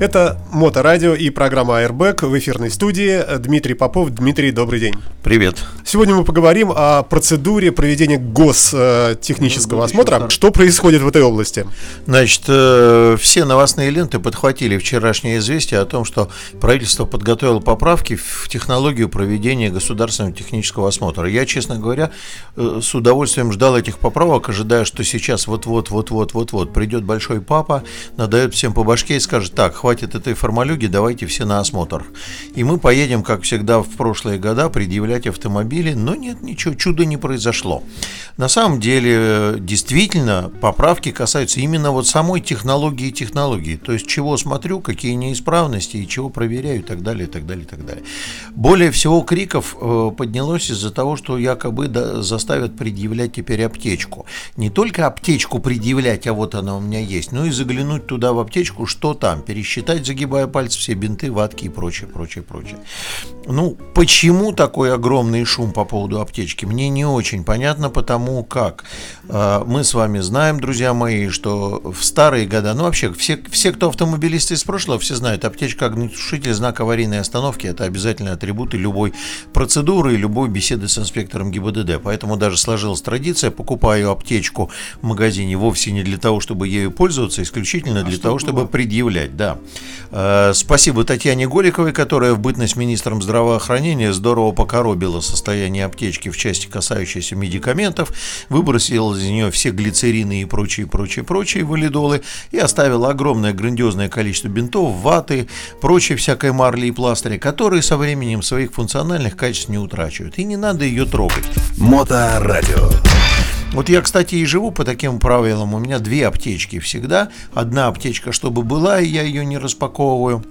Это Моторадио и программа Airbag в эфирной студии. Дмитрий Попов. Дмитрий, добрый день. Привет. Сегодня мы поговорим о процедуре проведения гостехнического осмотра. Что происходит в этой области? Значит, э, все новостные ленты подхватили вчерашнее известие о том, что правительство подготовило поправки в технологию проведения государственного технического осмотра. Я, честно говоря, э, с удовольствием ждал этих поправок, ожидая, что сейчас вот-вот, вот-вот, вот-вот придет большой папа, надает всем по башке и скажет, так, хватит этой формалюги, давайте все на осмотр. И мы поедем, как всегда в прошлые года, предъявлять автомобили, но нет, ничего, чуда не произошло. На самом деле, действительно, поправки касаются именно вот самой технологии технологии, то есть чего смотрю, какие неисправности и чего проверяю и так далее, и так далее, и так далее. Более всего криков э, поднялось из-за того, что якобы заставят предъявлять теперь аптечку. Не только аптечку предъявлять, а вот она у меня есть, но и заглянуть туда в аптечку, что там, пересчитать считать, загибая пальцы, все бинты, ватки и прочее, прочее, прочее. Ну, почему такой огромный шум по поводу аптечки, мне не очень понятно, потому как мы с вами знаем, друзья мои, что в старые годы, ну вообще, все, все, кто автомобилисты из прошлого, все знают, аптечка, огнетушитель, знак аварийной остановки, это обязательные атрибуты любой процедуры и любой беседы с инспектором ГИБДД. Поэтому даже сложилась традиция, покупаю аптечку в магазине вовсе не для того, чтобы ею пользоваться, исключительно для а того, чтобы предъявлять, да. Э, спасибо Татьяне Голиковой, которая в бытность министром здравоохранения здорово покоробила состояние аптечки в части, касающейся медикаментов, выбросила из нее все глицерины и прочие, прочие, прочие валидолы и оставила огромное грандиозное количество бинтов, ваты, прочей всякой марли и пластыря, которые со временем своих функциональных качеств не утрачивают. И не надо ее трогать. Моторадио. Вот я, кстати, и живу по таким правилам. У меня две аптечки всегда. Одна аптечка, чтобы была, и я ее не распаковываю.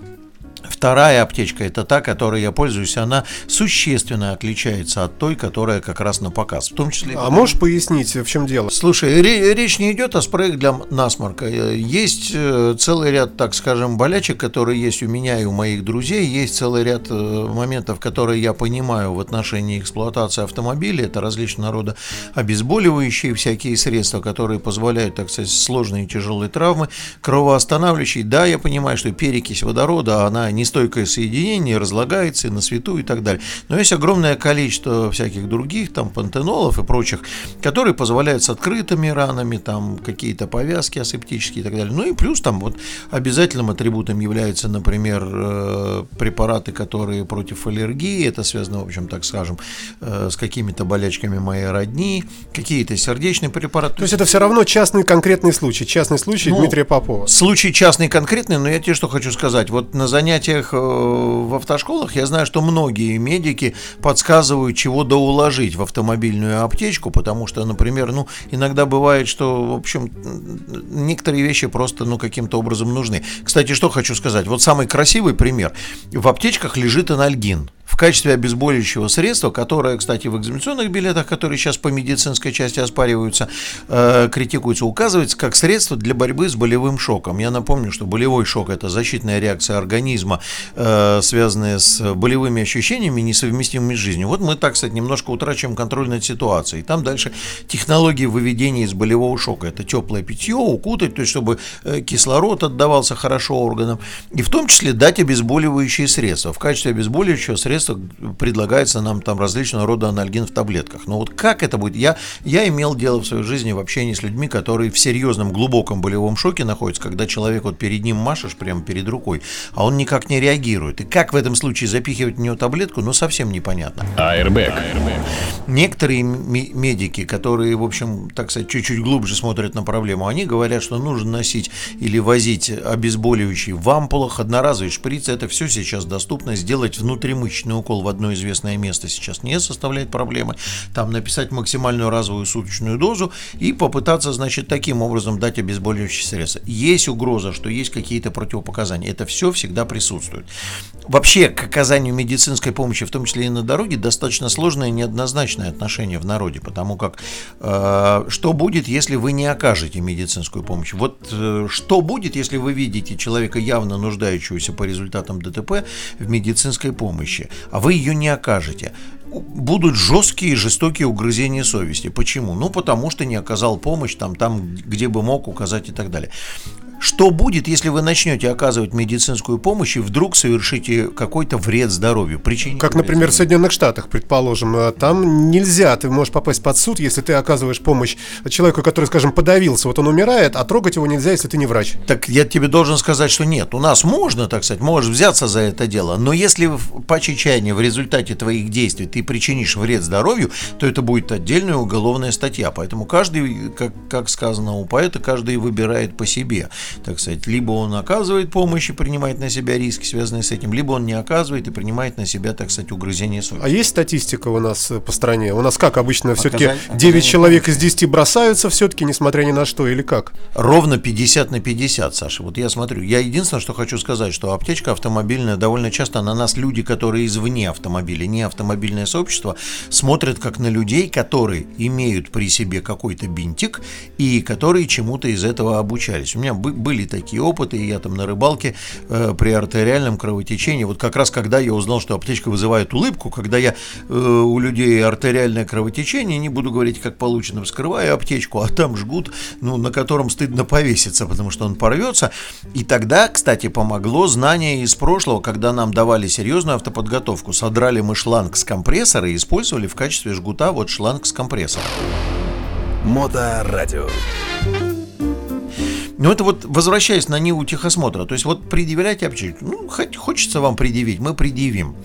Вторая аптечка это та, которой я пользуюсь, она существенно отличается от той, которая как раз на показ. В том числе. А можешь пояснить, в чем дело? Слушай, речь не идет о спреях для насморка. Есть э, целый ряд, так скажем, болячек, которые есть у меня и у моих друзей. Есть целый ряд э, моментов, которые я понимаю в отношении эксплуатации автомобиля. Это различного рода обезболивающие всякие средства, которые позволяют, так сказать, сложные и тяжелые травмы, кровоостанавливающие. Да, я понимаю, что перекись водорода, она нестойкое соединение, разлагается на свету и так далее. Но есть огромное количество всяких других, там, пантенолов и прочих, которые позволяют с открытыми ранами, там, какие-то повязки асептические и так далее. Ну и плюс там вот обязательным атрибутом являются, например, э, препараты, которые против аллергии, это связано, в общем, так скажем, э, с какими-то болячками моей родни, какие-то сердечные препараты. То есть это все равно частный конкретный случай, частный случай ну, Дмитрия Попова. Случай частный конкретный, но я тебе что хочу сказать. Вот на занятии занятиях э, в автошколах я знаю, что многие медики подсказывают, чего доуложить в автомобильную аптечку, потому что, например, ну, иногда бывает, что, в общем, некоторые вещи просто, ну, каким-то образом нужны. Кстати, что хочу сказать. Вот самый красивый пример. В аптечках лежит анальгин в качестве обезболивающего средства, которое, кстати, в экзаменационных билетах, которые сейчас по медицинской части оспариваются, э, критикуется, указывается как средство для борьбы с болевым шоком. Я напомню, что болевой шок – это защитная реакция организма, э, связанная с болевыми ощущениями, несовместимыми с жизнью. Вот мы, так сказать, немножко утрачиваем контроль над ситуацией. Там дальше технологии выведения из болевого шока. Это теплое питье, укутать, то есть чтобы э, кислород отдавался хорошо органам. И в том числе дать обезболивающие средства. В качестве обезболивающего средства предлагается нам там различного рода анальгин в таблетках. Но вот как это будет? Я, я имел дело в своей жизни в общении с людьми, которые в серьезном, глубоком болевом шоке находятся, когда человек вот перед ним машешь прямо перед рукой, а он никак не реагирует. И как в этом случае запихивать в него таблетку, ну совсем непонятно. Airbag. Некоторые медики, которые, в общем, так сказать, чуть-чуть глубже смотрят на проблему, они говорят, что нужно носить или возить обезболивающие в ампулах, одноразовые шприцы, это все сейчас доступно, сделать внутримышечный укол в одно известное место сейчас не составляет проблемы. Там написать максимальную разовую суточную дозу и попытаться, значит, таким образом дать обезболивающие средства. Есть угроза, что есть какие-то противопоказания. Это все всегда присутствует. Вообще к оказанию медицинской помощи, в том числе и на дороге, достаточно сложное и неоднозначное отношение в народе, потому как э, что будет, если вы не окажете медицинскую помощь? Вот э, что будет, если вы видите человека явно нуждающегося по результатам ДТП в медицинской помощи? а вы ее не окажете. будут жесткие и жестокие угрызения совести. Почему? Ну, потому что не оказал помощь там, там, где бы мог указать и так далее. Что будет, если вы начнете оказывать медицинскую помощь и вдруг совершите какой-то вред здоровью? Причините как, например, вред в Соединенных Штатах, предположим. Э, там нельзя, ты можешь попасть под суд, если ты оказываешь помощь человеку, который, скажем, подавился, вот он умирает, а трогать его нельзя, если ты не врач. Так я тебе должен сказать, что нет. У нас можно, так сказать, можешь взяться за это дело, но если по чечаянию в результате твоих действий ты причинишь вред здоровью, то это будет отдельная уголовная статья. Поэтому каждый, как, как сказано у поэта, каждый выбирает по себе так сказать, либо он оказывает помощь и принимает на себя риски, связанные с этим, либо он не оказывает и принимает на себя, так сказать, угрызение совести. А есть статистика у нас э, по стране? У нас как обычно все-таки 9 человек из 10 бросаются все-таки, несмотря ни на что, или как? Ровно 50 на 50, Саша. Вот я смотрю. Я единственное, что хочу сказать, что аптечка автомобильная довольно часто на нас люди, которые извне автомобиля, не автомобильное сообщество, смотрят как на людей, которые имеют при себе какой-то бинтик и которые чему-то из этого обучались. У меня были такие опыты, и я там на рыбалке э, при артериальном кровотечении, вот как раз когда я узнал, что аптечка вызывает улыбку, когда я э, у людей артериальное кровотечение, не буду говорить, как получено, вскрываю аптечку, а там жгут, ну, на котором стыдно повеситься, потому что он порвется. И тогда, кстати, помогло знание из прошлого, когда нам давали серьезную автоподготовку, содрали мы шланг с компрессора и использовали в качестве жгута вот шланг с компрессора. Моторадио. Ну, это вот возвращаясь на Ниву техосмотра. То есть вот предъявлять аптечку. Ну, хоть хочется вам предъявить, мы предъявим.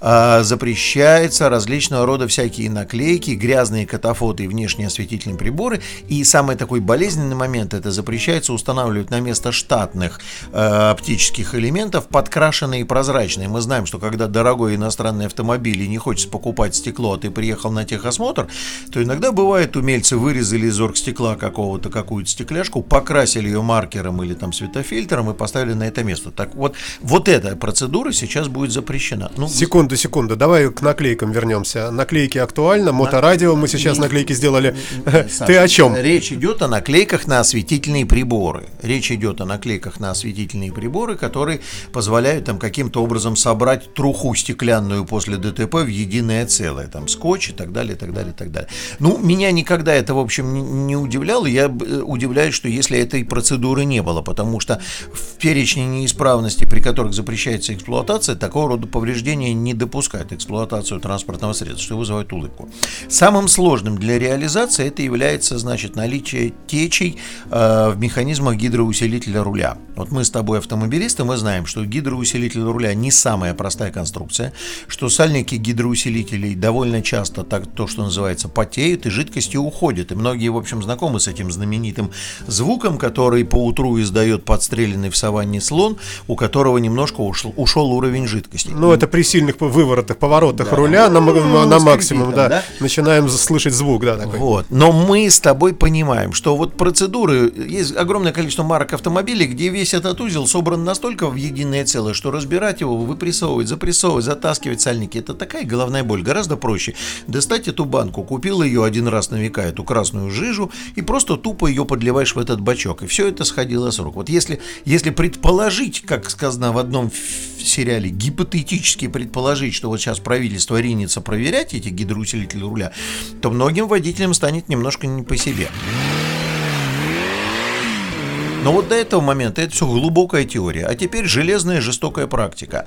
А, запрещается различного рода всякие наклейки, грязные катафоты и внешние осветительные приборы. И самый такой болезненный момент, это запрещается устанавливать на место штатных а, оптических элементов подкрашенные и прозрачные. Мы знаем, что когда дорогой иностранный автомобиль и не хочется покупать стекло, а ты приехал на техосмотр, то иногда бывает, умельцы вырезали из оргстекла какого-то какую-то стекляшку, покрасили ее маркером или там светофильтром и поставили на это место. Так вот, вот эта процедура сейчас будет запрещена. Ну, секунду, секунду, давай к наклейкам вернемся. Наклейки актуально, моторадио, мы сейчас не, наклейки сделали. Не, Саша, Ты о чем? Речь идет о наклейках на осветительные приборы. Речь идет о наклейках на осветительные приборы, которые позволяют там каким-то образом собрать труху стеклянную после ДТП в единое целое. Там скотч и так далее, и так далее, и так далее. Ну, меня никогда это, в общем, не, не удивляло. Я э, удивляюсь, что если этой процедуры процедуры не было, потому что в перечне неисправностей, при которых запрещается эксплуатация, такого рода повреждения не допускают эксплуатацию транспортного средства, что вызывает улыбку. Самым сложным для реализации это является, значит, наличие течей э, в механизмах гидроусилителя руля. Вот мы с тобой автомобилисты, мы знаем, что гидроусилитель руля не самая простая конструкция, что сальники гидроусилителей довольно часто так то, что называется, потеют и жидкости уходят. И многие, в общем, знакомы с этим знаменитым звуком, который который по утру издает подстреленный в саванне слон, у которого немножко ушел, ушел уровень жидкости. Ну, это при сильных выворотах, поворотах да. руля на, ну, на максимум, да, да, начинаем слышать звук, да, такой. Вот. Но мы с тобой понимаем, что вот процедуры, есть огромное количество марок автомобилей, где весь этот узел собран настолько в единое целое, что разбирать его, выпрессовывать, запрессовывать, затаскивать сальники, это такая головная боль. Гораздо проще достать эту банку, купил ее один раз на века, эту красную жижу, и просто тупо ее подливаешь в этот бачок. И все это сходило с рук. Вот если, если предположить, как сказано в одном сериале, гипотетически предположить, что вот сейчас правительство ринется проверять эти гидроусилители руля, то многим водителям станет немножко не по себе. Но вот до этого момента это все глубокая теория. А теперь железная жестокая практика.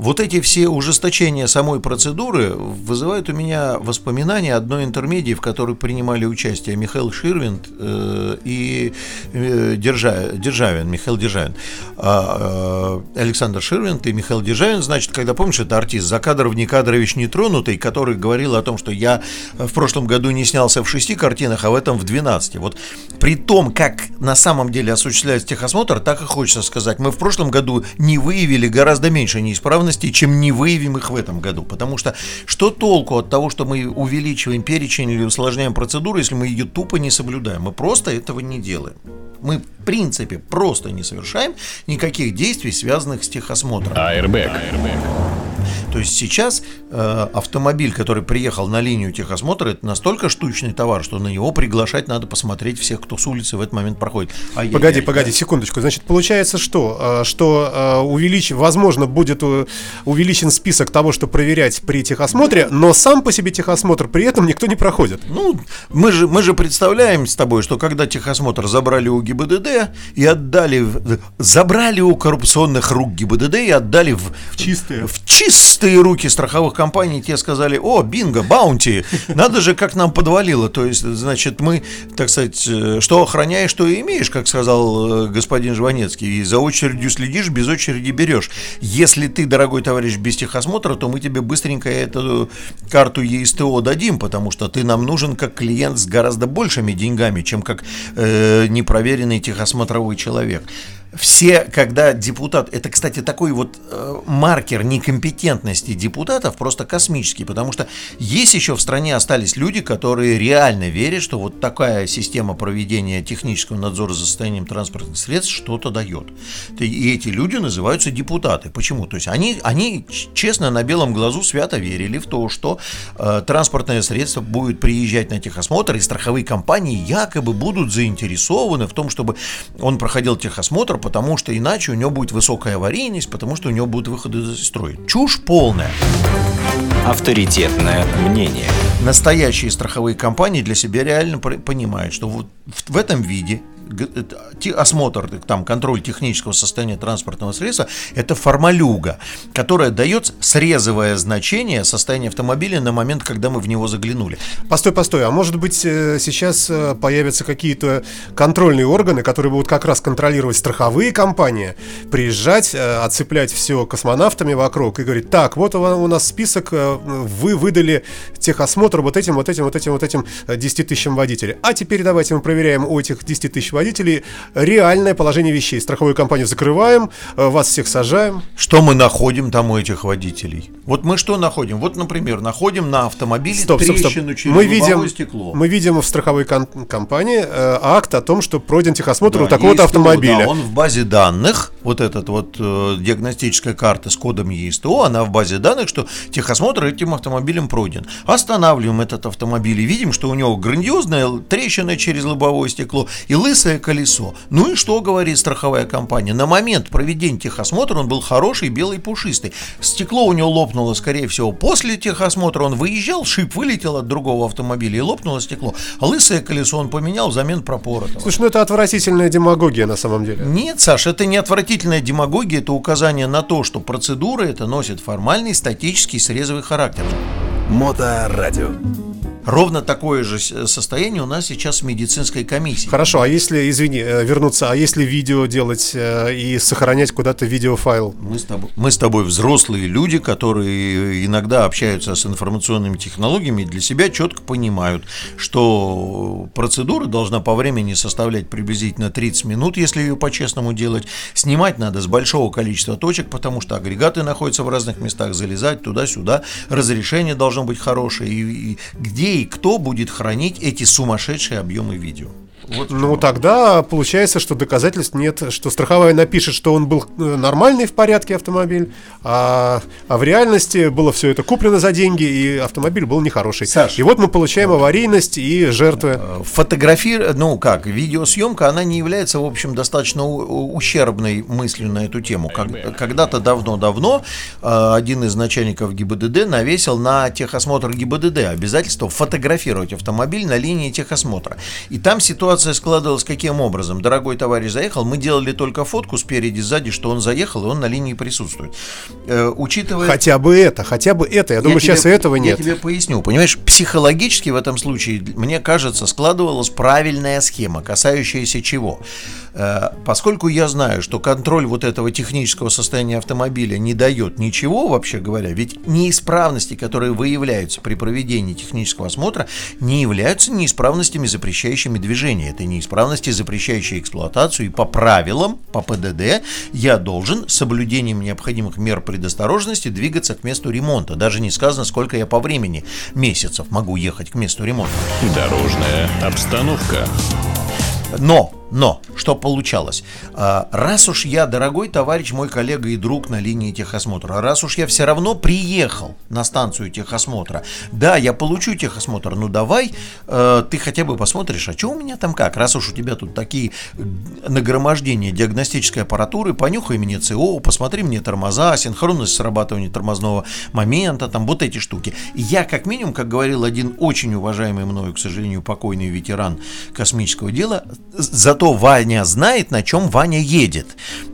Вот эти все ужесточения самой процедуры вызывают у меня воспоминания одной интермедии, в которой принимали участие Михаил Ширвинд э, и э, Держа, Державин, Михаил Державин. А, э, Александр Ширвинд и Михаил Державин, значит, когда, помнишь, это артист Закадров Никадрович Нетронутый, который говорил о том, что я в прошлом году не снялся в шести картинах, а в этом в 12. Вот при том, как на самом деле осуществляется техосмотр, так и хочется сказать, мы в прошлом году не выявили гораздо меньше неисправностей неисправностей, чем не выявим их в этом году. Потому что что толку от того, что мы увеличиваем перечень или усложняем процедуру, если мы ее тупо не соблюдаем? Мы просто этого не делаем. Мы, в принципе, просто не совершаем никаких действий, связанных с техосмотром. Airbag. Airbag. То есть сейчас э, автомобиль, который приехал на линию техосмотра, это настолько штучный товар, что на него приглашать надо посмотреть всех, кто с улицы в этот момент проходит. Ай-яй-яй, погоди, погоди, секундочку. Значит, получается что? Что увелич... возможно, будет увеличен список того, что проверять при техосмотре, но сам по себе техосмотр при этом никто не проходит. Ну, мы же, мы же представляем с тобой, что когда техосмотр забрали у ГИБДД и отдали, забрали у коррупционных рук ГИБДД и отдали в, в чистые, в чистые руки страховых компаний, те сказали, о, бинго, баунти, надо же, как нам подвалило. То есть, значит, мы, так сказать, э, что охраняешь, что имеешь, как сказал э, господин Жванецкий, и за очередью следишь, без очереди берешь. Если ты, дорогой товарищ, без техосмотра, то мы тебе быстренько эту карту ЕСТО дадим, потому что ты нам нужен как клиент с гораздо большими деньгами, чем как э, непроверенный техосмотровой человек все, когда депутат, это, кстати, такой вот э, маркер некомпетентности депутатов просто космический, потому что есть еще в стране остались люди, которые реально верят, что вот такая система проведения технического надзора за состоянием транспортных средств что-то дает. И эти люди называются депутаты. Почему? То есть они, они честно на белом глазу свято верили в то, что э, транспортное средство будет приезжать на техосмотр, и страховые компании якобы будут заинтересованы в том, чтобы он проходил техосмотр, потому что иначе у него будет высокая аварийность, потому что у него будут выходы из строя. Чушь полная. Авторитетное мнение. Настоящие страховые компании для себя реально понимают, что вот в этом виде осмотр, там, контроль технического состояния транспортного средства, это формалюга, которая дает срезовое значение состояния автомобиля на момент, когда мы в него заглянули. Постой, постой, а может быть э, сейчас э, появятся какие-то контрольные органы, которые будут как раз контролировать страховые компании, приезжать, э, оцеплять все космонавтами вокруг и говорить, так, вот у нас список, вы выдали техосмотр вот этим, вот этим, вот этим, вот этим 10 тысячам водителей. А теперь давайте мы проверяем у этих 10 тысяч водителей водителей реальное положение вещей. Страховую компанию закрываем, э, вас всех сажаем. Что мы находим там у этих водителей? Вот мы что находим? Вот, например, находим на автомобиле стоп, стоп, стоп. через мы видим, стекло. Мы видим в страховой ком- компании э, акт о том, что пройден техосмотр да, у такого-то автомобиля. Да, он в базе данных, вот этот вот э, диагностическая карта с кодом ЕСТО, она в базе данных, что техосмотр этим автомобилем пройден. Останавливаем этот автомобиль и видим, что у него грандиозная трещина через лобовое стекло и лысая толстое колесо. Ну и что говорит страховая компания? На момент проведения техосмотра он был хороший, белый, пушистый. Стекло у него лопнуло, скорее всего, после техосмотра. Он выезжал, шип вылетел от другого автомобиля и лопнуло стекло. А лысое колесо он поменял взамен пропоротого. Слушай, ну это отвратительная демагогия на самом деле. Нет, Саш, это не отвратительная демагогия, это указание на то, что процедура это носит формальный статический срезовый характер. Моторадио. Ровно такое же состояние у нас сейчас в медицинской комиссии. Хорошо, а если, извини, э, вернуться, а если видео делать э, и сохранять куда-то видеофайл? Мы с, тобой, мы с тобой взрослые люди, которые иногда общаются с информационными технологиями и для себя четко понимают, что процедура должна по времени составлять приблизительно 30 минут, если ее по-честному делать. Снимать надо с большого количества точек, потому что агрегаты находятся в разных местах, залезать туда-сюда, разрешение должно быть хорошее, и, и где и кто будет хранить эти сумасшедшие объемы видео. Вот ну, тогда получается, что доказательств нет, что страховая напишет, что он был э, нормальный в порядке автомобиль, а, а в реальности было все это куплено за деньги, и автомобиль был нехороший. Саш, и вот мы получаем аварийность и жертвы. Э, Фотографир, ну как, видеосъемка, она не является, в общем, достаточно ущербной мыслью на эту тему. Когда-то давно-давно э, один из начальников ГИБДД навесил на техосмотр ГИБДД обязательство фотографировать автомобиль на линии техосмотра. И там ситуация ситуация складывалась каким образом? Дорогой товарищ заехал, мы делали только фотку спереди, сзади, что он заехал, и он на линии присутствует. Э, учитывая... Хотя бы это, хотя бы это. Я, я думаю, тебе, сейчас этого нет. Я тебе поясню. Понимаешь, психологически в этом случае, мне кажется, складывалась правильная схема, касающаяся чего? Э, поскольку я знаю, что контроль вот этого технического состояния автомобиля не дает ничего, вообще говоря, ведь неисправности, которые выявляются при проведении технического осмотра, не являются неисправностями, запрещающими движение. Это неисправности, запрещающие эксплуатацию. И по правилам, по ПДД, я должен с соблюдением необходимых мер предосторожности двигаться к месту ремонта. Даже не сказано, сколько я по времени месяцев могу ехать к месту ремонта. Дорожная обстановка. Но Но, что получалось? А, раз уж я, дорогой товарищ, мой коллега и друг на линии техосмотра, раз уж я все равно приехал на станцию техосмотра, да, я получу техосмотр, ну давай э, ты хотя бы посмотришь, а что у меня там как, раз уж у тебя тут такие нагромождения диагностической аппаратуры, понюхай мне ЦО, посмотри мне тормоза, синхронность срабатывания тормозного момента, там вот эти штуки. Я, как минимум, как говорил один очень уважаемый мною, к сожалению, покойный ветеран космического дела, за зато Ваня знает, на чем Ваня едет.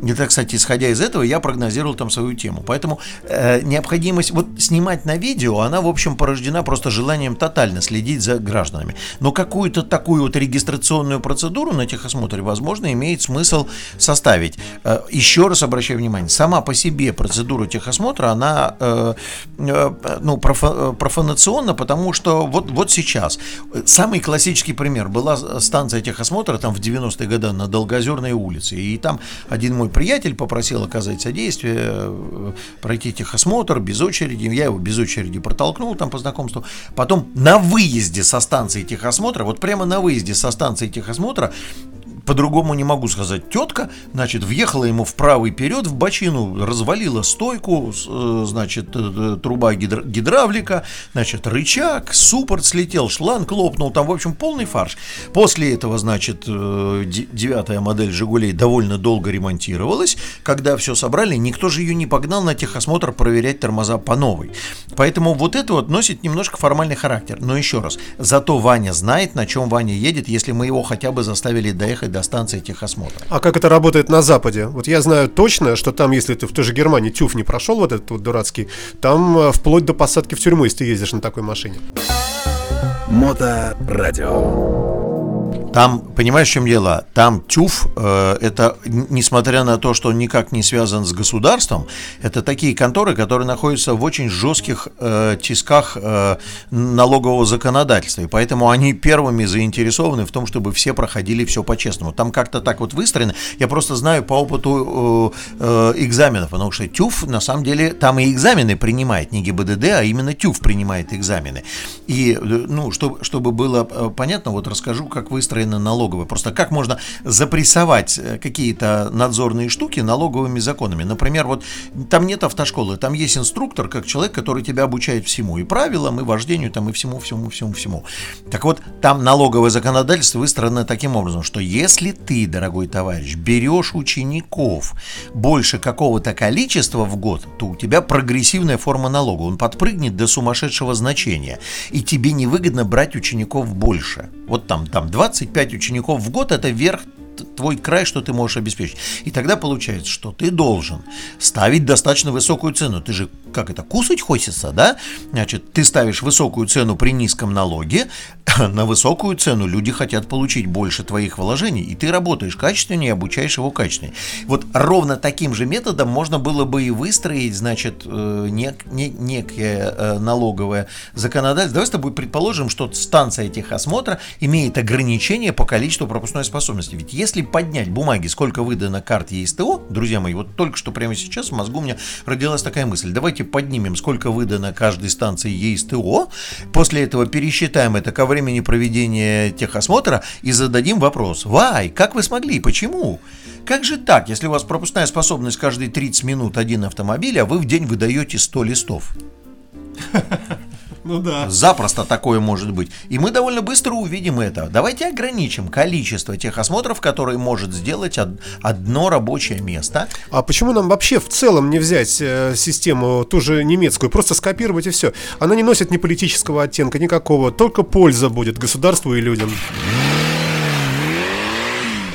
Это, кстати, исходя из этого, я прогнозировал там свою тему. Поэтому э, необходимость вот снимать на видео, она, в общем, порождена просто желанием тотально следить за гражданами. Но какую-то такую вот регистрационную процедуру на техосмотре, возможно, имеет смысл составить. Э, еще раз обращаю внимание, сама по себе процедура техосмотра, она э, э, ну, профа, профанационна, потому что вот, вот сейчас. Самый классический пример была станция техосмотра там в 90 90-е годы на Долгозерной улице. И там один мой приятель попросил оказать содействие, э, пройти техосмотр без очереди. Я его без очереди протолкнул там по знакомству. Потом на выезде со станции техосмотра, вот прямо на выезде со станции техосмотра, по-другому не могу сказать. Тетка, значит, въехала ему в правый вперед в бочину, развалила стойку, э, значит, э, труба гидр гидравлика, значит, рычаг, суппорт слетел, шланг лопнул, там, в общем, полный фарш. После этого, значит, э, девятая модель «Жигулей» довольно долго ремонтировалась. Когда все собрали, никто же ее не погнал на техосмотр проверять тормоза по новой. Поэтому вот это вот носит немножко формальный характер. Но еще раз, зато Ваня знает, на чем Ваня едет, если мы его хотя бы заставили доехать до станции техосмотра. А как это работает на Западе? Вот я знаю точно, что там, если ты в той же Германии ТЮФ не прошел, вот этот вот дурацкий, там э, вплоть до посадки в тюрьму, если ты ездишь на такой машине. Моторадио. Там, понимаешь, в чем дело? Там ТЮФ, э, это, несмотря на то, что он никак не связан с государством, это такие конторы, которые находятся в очень жестких э, тисках э, налогового законодательства. И поэтому они первыми заинтересованы в том, чтобы все проходили все по-честному. Там как-то так вот выстроено. Я просто знаю по опыту э, э, экзаменов, потому что ТЮФ, на самом деле, там и экзамены принимает, не ГИБДД, а именно ТЮФ принимает экзамены. И, э, ну, чтобы, чтобы было э, понятно, вот расскажу, как выстроено устроена налоговая. Просто как можно запрессовать э, какие-то надзорные штуки налоговыми законами. Например, вот там нет автошколы, там есть инструктор, как человек, который тебя обучает всему, и правилам, и вождению, там, и всему, всему, всему, всему. Так вот, там налоговое законодательство выстроено таким образом, что если ты, дорогой товарищ, берешь учеников больше какого-то количества в год, то у тебя прогрессивная форма налога. Он подпрыгнет до сумасшедшего значения. И тебе невыгодно брать учеников больше. Вот там, там 25 5 учеников в год – это верх твой край, что ты можешь обеспечить. И тогда получается, что ты должен ставить достаточно высокую цену. Ты же, как это, кусать хочется, да? Значит, ты ставишь высокую цену при низком налоге, на высокую цену люди хотят получить больше твоих вложений, и ты работаешь качественнее, обучаешь его качественнее. Вот ровно таким же методом можно было бы и выстроить, значит, э, нек, не, некое э, налоговое законодательство. Давай с тобой предположим, что станция техосмотра имеет ограничение по количеству пропускной способности. Ведь если поднять бумаги, сколько выдано карт ЕСТО, друзья мои, вот только что прямо сейчас в мозгу у меня родилась такая мысль. Давайте поднимем, сколько выдано каждой станции ЕСТО, после этого пересчитаем это ко времени проведения техосмотра и зададим вопрос. Вай, как вы смогли? Почему? Как же так, если у вас пропускная способность каждые 30 минут один автомобиль, а вы в день выдаете 100 листов? Ну да. Запросто такое может быть. И мы довольно быстро увидим это. Давайте ограничим количество тех осмотров, которые может сделать одно рабочее место. А почему нам вообще в целом не взять э, систему ту же немецкую, просто скопировать и все? Она не носит ни политического оттенка, никакого, только польза будет государству и людям.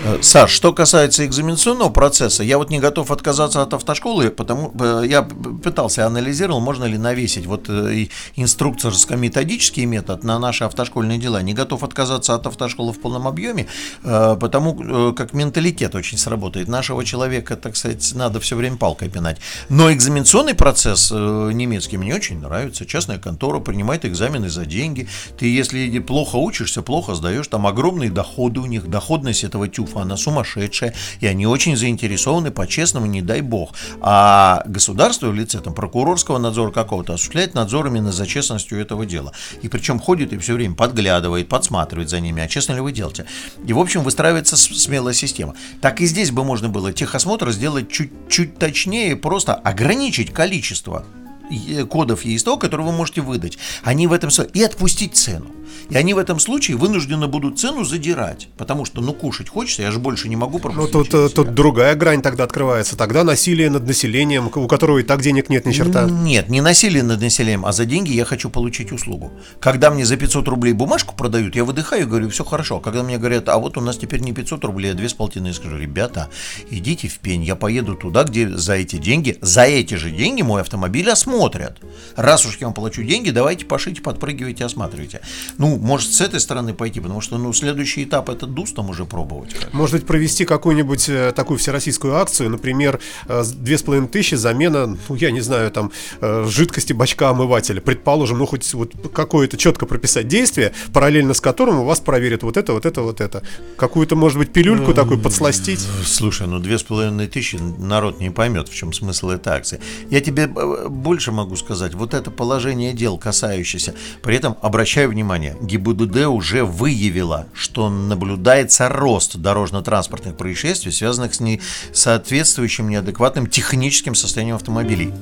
Э, Саш, что касается экзаменационного процесса, я вот не готов отказаться от автошколы, потому э, я пытался, анализировал, можно ли навесить вот э, инструкторско-методический метод на наши автошкольные дела. Не готов отказаться от автошколы в полном объеме, потому как менталитет очень сработает. Нашего человека, так сказать, надо все время палкой пинать. Но экзаменационный процесс немецкий мне очень нравится. Частная контора принимает экзамены за деньги. Ты, если плохо учишься, плохо сдаешь, там огромные доходы у них, доходность этого тюфа она сумасшедшая, и они очень заинтересованы по-честному, не дай бог. А государство в лице там, прокурорского надзора какого-то осуществляет надзор именно за честностью этого дела. И причем ходит и все время подглядывает, подсматривает за ними, а честно ли вы делаете. И, в общем, выстраивается смелая система. Так и здесь бы можно было техосмотр сделать чуть-чуть точнее, просто ограничить количество кодов ЕСТО, которые вы можете выдать, они в этом и отпустить цену. И они в этом случае вынуждены будут цену задирать, потому что, ну, кушать хочется, я же больше не могу пропустить. Ну, тут, э, тут другая грань тогда открывается. Тогда насилие над населением, у которого и так денег нет ни черта. Нет, не насилие над населением, а за деньги я хочу получить услугу. Когда мне за 500 рублей бумажку продают, я выдыхаю и говорю, все хорошо. Когда мне говорят, а вот у нас теперь не 500 рублей, а 2,5, я скажу, ребята, идите в пень, я поеду туда, где за эти деньги, за эти же деньги мой автомобиль осмотрят. Раз уж я вам плачу деньги, давайте пошите, подпрыгивайте, осматривайте. Ну, может, с этой стороны пойти, потому что, ну, следующий этап это ДУС там уже пробовать. Может быть, провести какую-нибудь э, такую всероссийскую акцию, например, э, две с половиной тысячи замена, ну, я не знаю, там, э, жидкости бачка омывателя. Предположим, ну, хоть вот какое-то четко прописать действие, параллельно с которым у вас проверят вот это, вот это, вот это. Какую-то, может быть, пилюльку такую подсластить. Слушай, ну, две с половиной тысячи народ не поймет, в чем смысл этой акции. Я тебе больше могу сказать. Вот это положение дел, касающееся. При этом обращаю внимание, ГИБДД уже выявила, что наблюдается рост дорожно-транспортных происшествий, связанных с несоответствующим неадекватным техническим состоянием автомобилей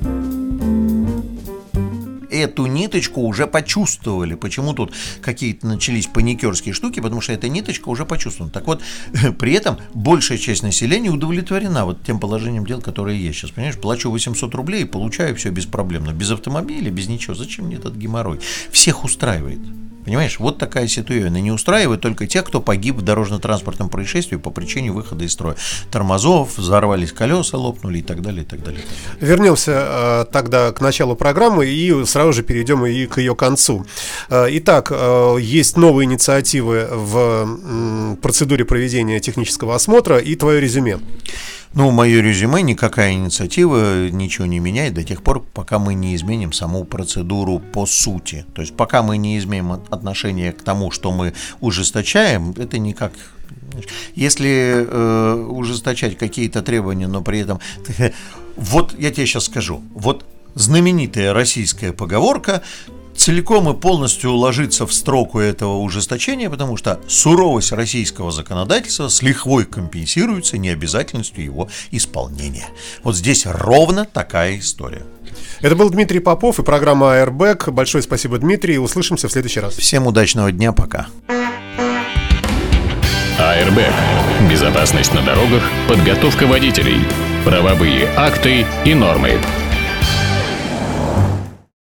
эту ниточку уже почувствовали. Почему тут какие-то начались паникерские штуки? Потому что эта ниточка уже почувствована. Так вот, при этом большая часть населения удовлетворена вот тем положением дел, которое есть сейчас. Понимаешь, плачу 800 рублей и получаю все беспроблемно. Без автомобиля, без ничего. Зачем мне этот геморрой? Всех устраивает. Понимаешь, вот такая ситуация. Не устраивает только тех, кто погиб в дорожно-транспортном происшествии по причине выхода из строя. Тормозов, взорвались колеса, лопнули и так далее, и так далее. Вернемся э, тогда к началу программы и сразу же перейдем и к ее концу. Э, итак, э, есть новые инициативы в э, процедуре проведения технического осмотра и твое резюме. Ну, мое резюме, никакая инициатива ничего не меняет до тех пор, пока мы не изменим саму процедуру по сути. То есть, пока мы не изменим отношение к тому, что мы ужесточаем, это никак если э, ужесточать какие-то требования, но при этом... Вот я тебе сейчас скажу. Вот знаменитая российская поговорка целиком и полностью уложиться в строку этого ужесточения, потому что суровость российского законодательства с лихвой компенсируется необязательностью его исполнения. Вот здесь ровно такая история. Это был Дмитрий Попов и программа Airbag. Большое спасибо, Дмитрий. Услышимся в следующий раз. Всем удачного дня. Пока. Airbag. Безопасность на дорогах, подготовка водителей, правовые акты и нормы.